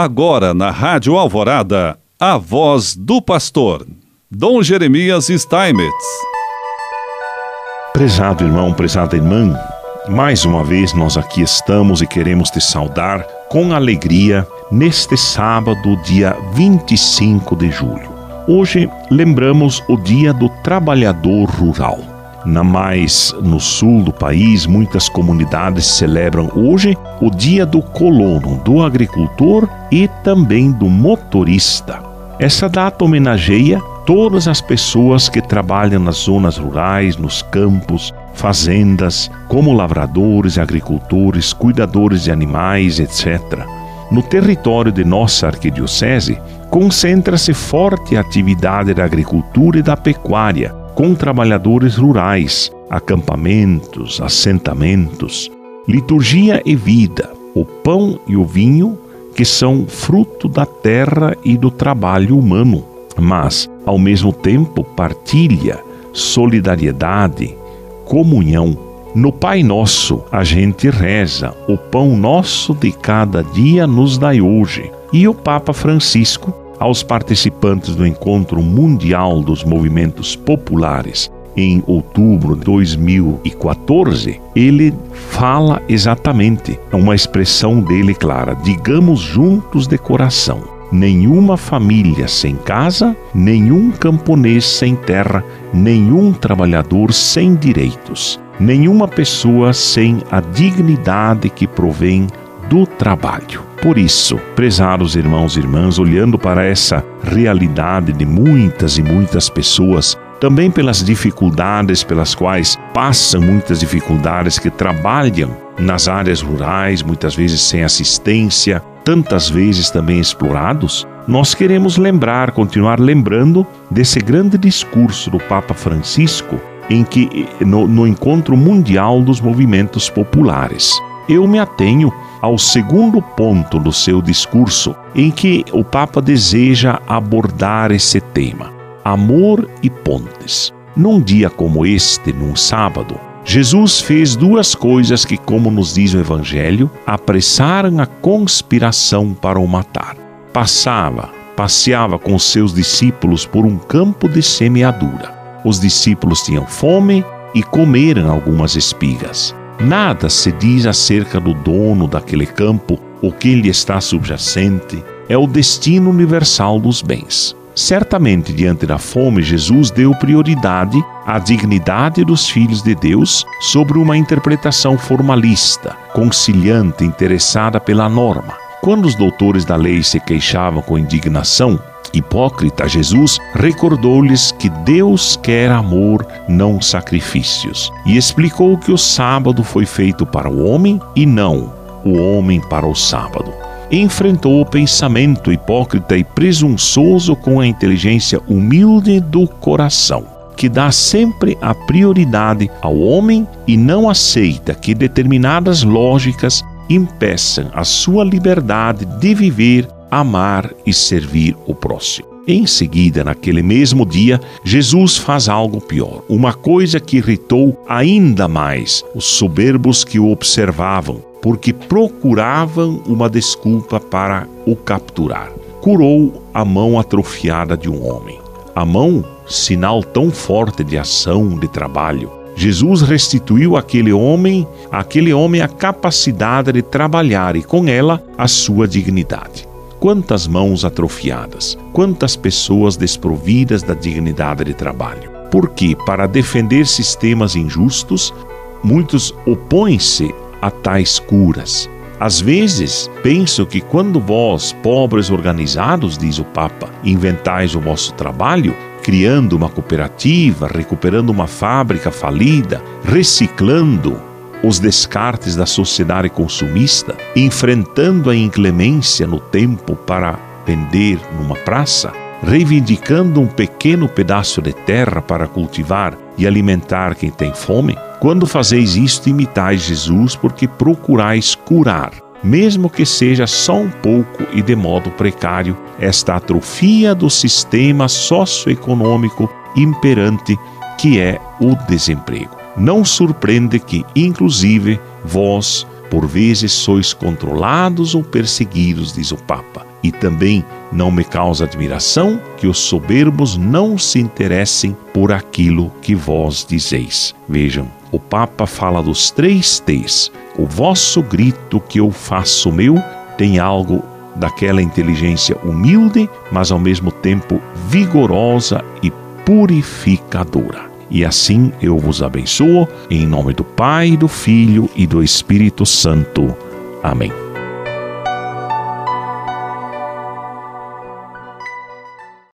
Agora na Rádio Alvorada, a voz do pastor, Dom Jeremias Steinmetz. Prezado irmão, prezada irmã, mais uma vez nós aqui estamos e queremos te saudar com alegria neste sábado, dia 25 de julho. Hoje lembramos o Dia do Trabalhador Rural. Na mais no sul do país, muitas comunidades celebram hoje o Dia do Colono, do agricultor e também do motorista. Essa data homenageia todas as pessoas que trabalham nas zonas rurais, nos campos, fazendas, como lavradores, agricultores, cuidadores de animais, etc. No território de nossa arquidiocese, concentra-se forte atividade da agricultura e da pecuária, com trabalhadores rurais, acampamentos, assentamentos, liturgia e vida, o pão e o vinho, que são fruto da terra e do trabalho humano, mas, ao mesmo tempo, partilha, solidariedade, comunhão. No Pai Nosso, a gente reza: O pão nosso de cada dia nos dai hoje. E o Papa Francisco aos participantes do Encontro Mundial dos Movimentos Populares em outubro de 2014, ele fala exatamente, é uma expressão dele clara: digamos juntos de coração. Nenhuma família sem casa, nenhum camponês sem terra, nenhum trabalhador sem direitos, nenhuma pessoa sem a dignidade que provém do trabalho. Por isso, prezados irmãos e irmãs, olhando para essa realidade de muitas e muitas pessoas, também pelas dificuldades pelas quais passam muitas dificuldades que trabalham nas áreas rurais, muitas vezes sem assistência, tantas vezes também explorados, nós queremos lembrar, continuar lembrando desse grande discurso do Papa Francisco em que no, no encontro mundial dos movimentos populares. Eu me atenho ao segundo ponto do seu discurso, em que o Papa deseja abordar esse tema: amor e pontes. Num dia como este, num sábado, Jesus fez duas coisas que, como nos diz o Evangelho, apressaram a conspiração para o matar. Passava, passeava com seus discípulos por um campo de semeadura. Os discípulos tinham fome e comeram algumas espigas. Nada se diz acerca do dono daquele campo, o que lhe está subjacente, é o destino universal dos bens. Certamente, diante da fome, Jesus deu prioridade à dignidade dos filhos de Deus sobre uma interpretação formalista, conciliante, interessada pela norma. Quando os doutores da lei se queixavam com indignação, hipócrita, Jesus recordou-lhes que Deus quer amor, não sacrifícios, e explicou que o sábado foi feito para o homem e não o homem para o sábado. Enfrentou o pensamento hipócrita e presunçoso com a inteligência humilde do coração, que dá sempre a prioridade ao homem e não aceita que determinadas lógicas impeçam a sua liberdade de viver amar e servir o próximo. Em seguida, naquele mesmo dia, Jesus faz algo pior, uma coisa que irritou ainda mais os soberbos que o observavam, porque procuravam uma desculpa para o capturar. Curou a mão atrofiada de um homem. A mão, sinal tão forte de ação, de trabalho. Jesus restituiu àquele homem, àquele homem a capacidade de trabalhar e com ela a sua dignidade. Quantas mãos atrofiadas, quantas pessoas desprovidas da dignidade de trabalho. Porque, para defender sistemas injustos, muitos opõem-se a tais curas. Às vezes, penso que quando vós, pobres organizados, diz o Papa, inventais o vosso trabalho, criando uma cooperativa, recuperando uma fábrica falida, reciclando, os descartes da sociedade consumista, enfrentando a inclemência no tempo para vender numa praça, reivindicando um pequeno pedaço de terra para cultivar e alimentar quem tem fome? Quando fazeis isto, imitais Jesus, porque procurais curar, mesmo que seja só um pouco e de modo precário, esta atrofia do sistema socioeconômico imperante que é o desemprego. Não surpreende que, inclusive, vós, Por vezes sois controlados ou perseguidos, diz o Papa. E também não me causa admiração que os soberbos não se interessem por aquilo que vós dizeis. Vejam, o Papa fala dos três T's. O vosso grito que eu faço meu tem algo daquela inteligência humilde, mas ao mesmo tempo vigorosa e purificadora. E assim eu vos abençoo, em nome do Pai, do Filho e do Espírito Santo. Amém.